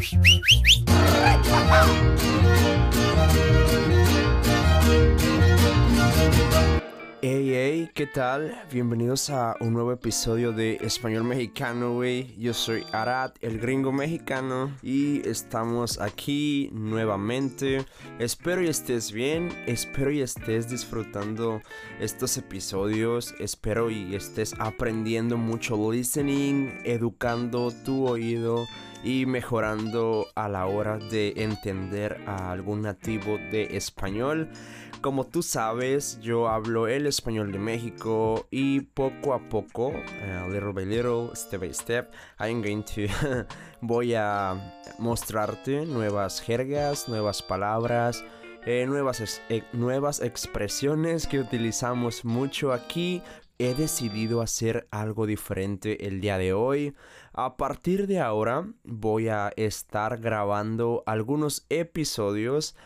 Hey, hey, ¿qué tal? Bienvenidos a un nuevo episodio de Español Mexicano, güey. Yo soy Arad, el gringo mexicano, y estamos aquí nuevamente. Espero y estés bien, espero y estés disfrutando estos episodios, espero y estés aprendiendo mucho listening, educando tu oído y mejorando a la hora de entender a algún nativo de español. Como tú sabes, yo hablo el español de México y poco a poco, uh, little by little, step by step, I'm going to voy a mostrarte nuevas jergas, nuevas palabras, eh, nuevas, eh, nuevas expresiones que utilizamos mucho aquí. He decidido hacer algo diferente el día de hoy. A partir de ahora voy a estar grabando algunos episodios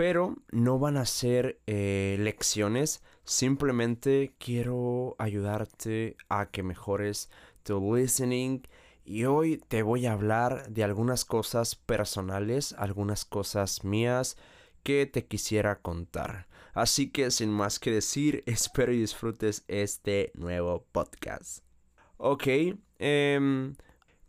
pero no van a ser eh, lecciones, simplemente quiero ayudarte a que mejores tu listening y hoy te voy a hablar de algunas cosas personales, algunas cosas mías que te quisiera contar. Así que sin más que decir, espero y disfrutes este nuevo podcast. Ok, eh,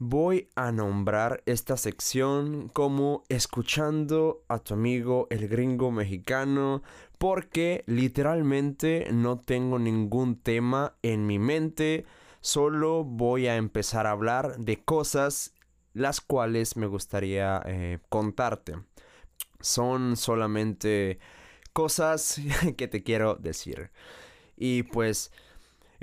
Voy a nombrar esta sección como escuchando a tu amigo el gringo mexicano porque literalmente no tengo ningún tema en mi mente, solo voy a empezar a hablar de cosas las cuales me gustaría eh, contarte. Son solamente cosas que te quiero decir. Y pues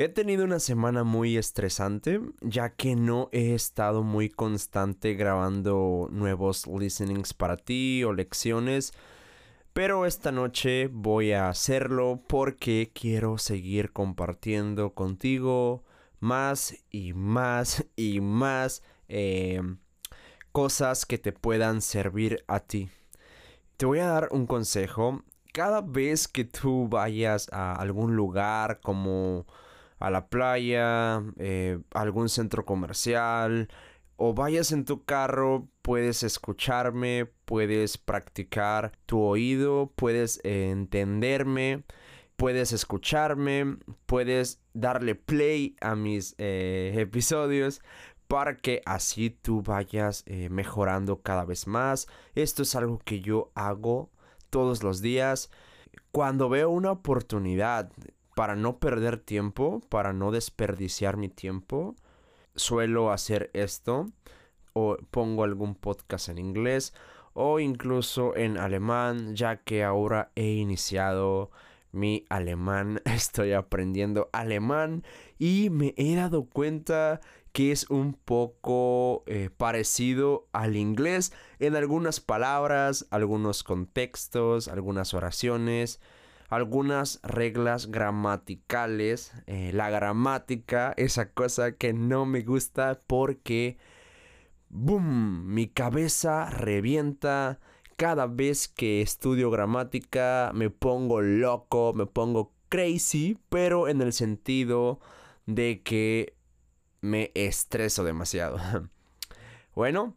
He tenido una semana muy estresante, ya que no he estado muy constante grabando nuevos listenings para ti o lecciones. Pero esta noche voy a hacerlo porque quiero seguir compartiendo contigo más y más y más eh, cosas que te puedan servir a ti. Te voy a dar un consejo. Cada vez que tú vayas a algún lugar como a la playa, eh, algún centro comercial, o vayas en tu carro, puedes escucharme, puedes practicar tu oído, puedes entenderme, puedes escucharme, puedes darle play a mis eh, episodios para que así tú vayas eh, mejorando cada vez más. Esto es algo que yo hago todos los días. Cuando veo una oportunidad para no perder tiempo, para no desperdiciar mi tiempo, suelo hacer esto o pongo algún podcast en inglés o incluso en alemán, ya que ahora he iniciado mi alemán, estoy aprendiendo alemán y me he dado cuenta que es un poco eh, parecido al inglés en algunas palabras, algunos contextos, algunas oraciones algunas reglas gramaticales. Eh, la gramática, esa cosa que no me gusta porque... ¡Boom! Mi cabeza revienta. Cada vez que estudio gramática me pongo loco, me pongo crazy, pero en el sentido de que me estreso demasiado. bueno,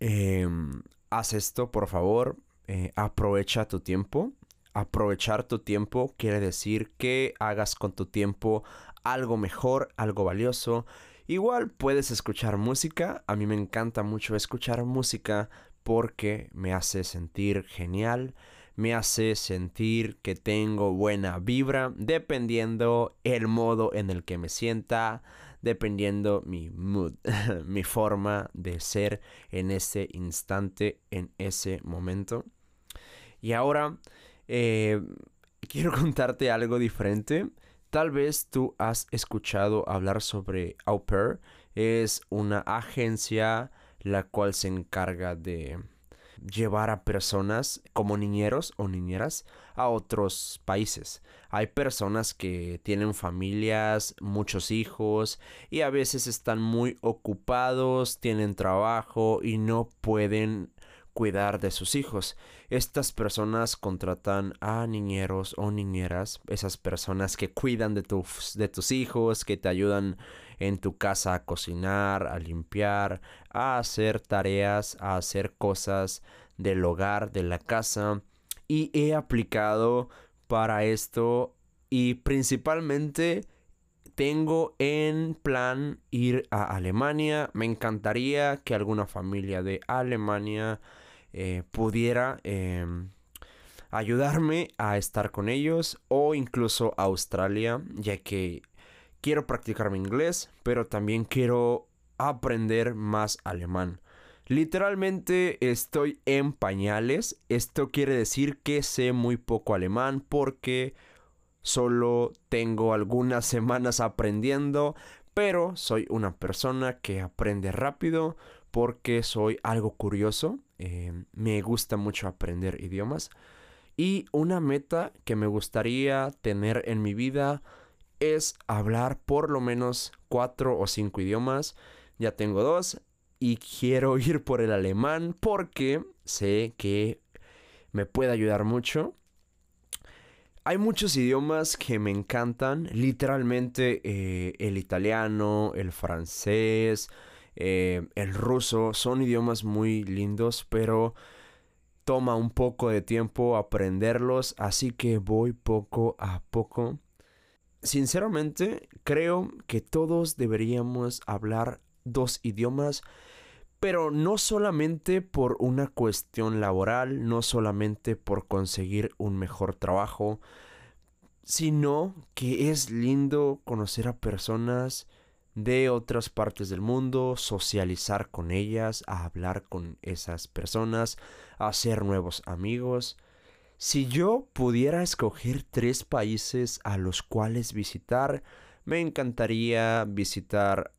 em, haz esto por favor, eh, aprovecha tu tiempo aprovechar tu tiempo quiere decir que hagas con tu tiempo algo mejor, algo valioso. Igual puedes escuchar música, a mí me encanta mucho escuchar música porque me hace sentir genial, me hace sentir que tengo buena vibra, dependiendo el modo en el que me sienta, dependiendo mi mood, mi forma de ser en ese instante, en ese momento. Y ahora eh, quiero contarte algo diferente. Tal vez tú has escuchado hablar sobre Au. Es una agencia la cual se encarga de llevar a personas como niñeros o niñeras a otros países. Hay personas que tienen familias, muchos hijos y a veces están muy ocupados, tienen trabajo y no pueden cuidar de sus hijos. Estas personas contratan a niñeros o niñeras, esas personas que cuidan de tus, de tus hijos, que te ayudan en tu casa a cocinar, a limpiar, a hacer tareas, a hacer cosas del hogar, de la casa. Y he aplicado para esto y principalmente tengo en plan ir a Alemania. Me encantaría que alguna familia de Alemania eh, pudiera em, ayudarme a estar con ellos o incluso Australia, ya que quiero practicar mi inglés, pero también quiero aprender más alemán. Literalmente estoy en pañales. Esto quiere decir que sé muy poco alemán porque solo tengo algunas semanas aprendiendo, pero soy una persona que aprende rápido porque soy algo curioso. Eh, me gusta mucho aprender idiomas. Y una meta que me gustaría tener en mi vida es hablar por lo menos cuatro o cinco idiomas. Ya tengo dos y quiero ir por el alemán porque sé que me puede ayudar mucho. Hay muchos idiomas que me encantan, literalmente eh, el italiano, el francés, eh, el ruso, son idiomas muy lindos, pero toma un poco de tiempo aprenderlos, así que voy poco a poco. Sinceramente, creo que todos deberíamos hablar dos idiomas, pero no solamente por una cuestión laboral, no solamente por conseguir un mejor trabajo, sino que es lindo conocer a personas de otras partes del mundo, socializar con ellas, hablar con esas personas, hacer nuevos amigos. Si yo pudiera escoger tres países a los cuales visitar, me encantaría visitar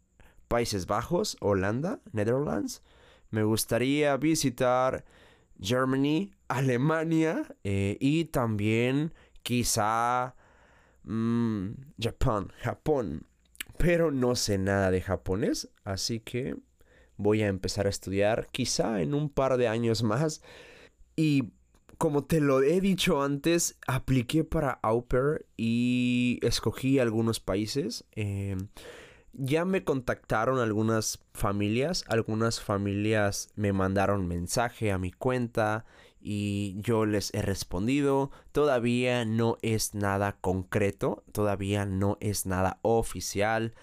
Países Bajos, Holanda, Netherlands. Me gustaría visitar Germany, Alemania eh, y también quizá mm, Japón, Japón. Pero no sé nada de japonés, así que voy a empezar a estudiar quizá en un par de años más. Y como te lo he dicho antes, apliqué para Au y escogí algunos países. Em, ya me contactaron algunas familias, algunas familias me mandaron mensaje a mi cuenta y yo les he respondido. Todavía no es nada concreto, todavía no es nada oficial.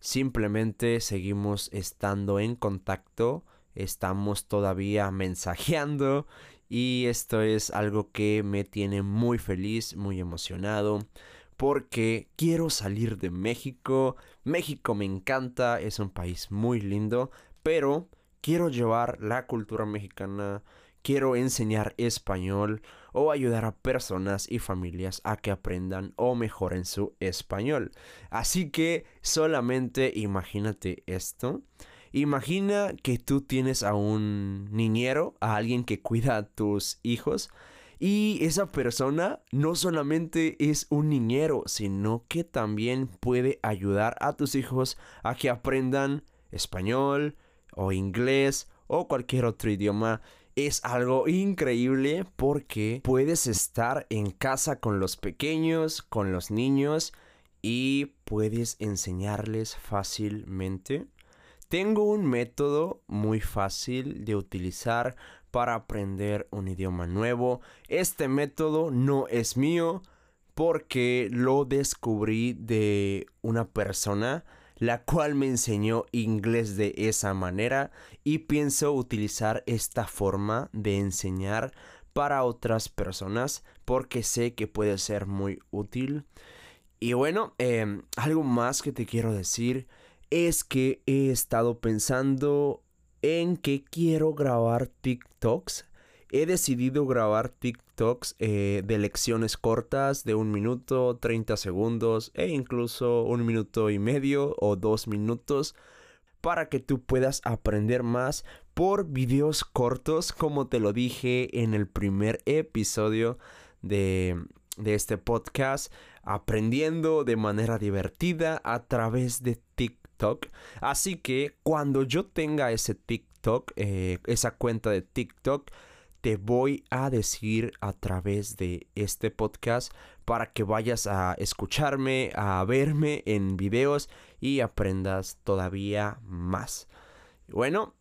Simplemente seguimos estando en contacto, estamos todavía mensajeando y esto es algo que me tiene muy feliz, muy emocionado, porque quiero salir de México. México me encanta, es un país muy lindo, pero quiero llevar la cultura mexicana, quiero enseñar español o ayudar a personas y familias a que aprendan o mejoren su español. Así que solamente imagínate esto. Imagina que tú tienes a un niñero, a alguien que cuida a tus hijos. Y esa persona no solamente es un niñero, sino que también puede ayudar a tus hijos a que aprendan español o inglés o cualquier otro idioma. Es algo increíble porque puedes estar en casa con los pequeños, con los niños y puedes enseñarles fácilmente tengo un método muy fácil de utilizar para aprender un idioma nuevo. Este método no es mío porque lo descubrí de una persona la cual me enseñó inglés de esa manera y pienso utilizar esta forma de enseñar para otras personas porque sé que puede ser muy útil. Y bueno, em, algo más que te quiero decir es que he estado pensando en que quiero grabar TikToks. He decidido grabar TikToks eh, de lecciones cortas de un minuto, 30 segundos e incluso un minuto y medio o dos minutos para que tú puedas aprender más por videos cortos como te lo dije en el primer episodio de, de este podcast aprendiendo de manera divertida a través de TikTok Así que cuando yo tenga ese TikTok, TikTok, eh, esa cuenta de TikTok, te voy a decir a través de este podcast para que vayas a escucharme, a verme en videos y aprendas todavía más. Bueno,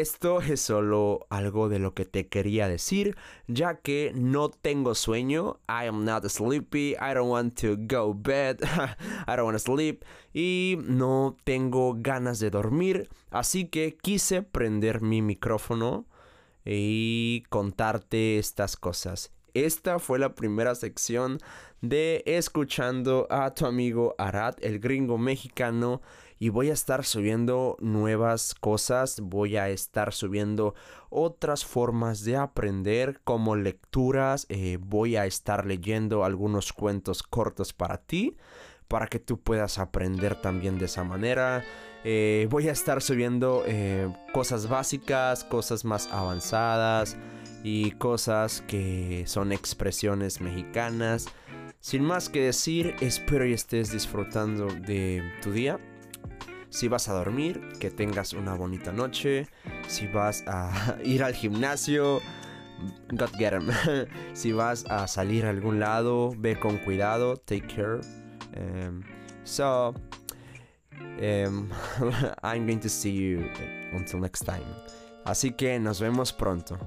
esto es solo algo de lo que te quería decir, ya que no tengo sueño. I am not sleepy. I don't want to go bed. I don't want to sleep. Y no tengo ganas de dormir. Así que quise prender mi micrófono y contarte estas cosas. Esta fue la primera sección de escuchando a tu amigo Arad, el gringo mexicano y voy a estar subiendo nuevas cosas, voy a estar subiendo otras formas de aprender como lecturas, eh, voy a estar leyendo algunos cuentos cortos para ti, para que tú puedas aprender también de esa manera. Eh, voy a estar subiendo eh, cosas básicas, cosas más avanzadas y cosas que son expresiones mexicanas. Sin más que decir, espero y estés disfrutando de tu día. Si vas a dormir, que tengas una bonita noche. Si vas a ir al gimnasio, God get em. si vas a salir a algún lado, ve con cuidado, take care. Um, so, um, I'm going to see you until next time. Así que nos vemos pronto.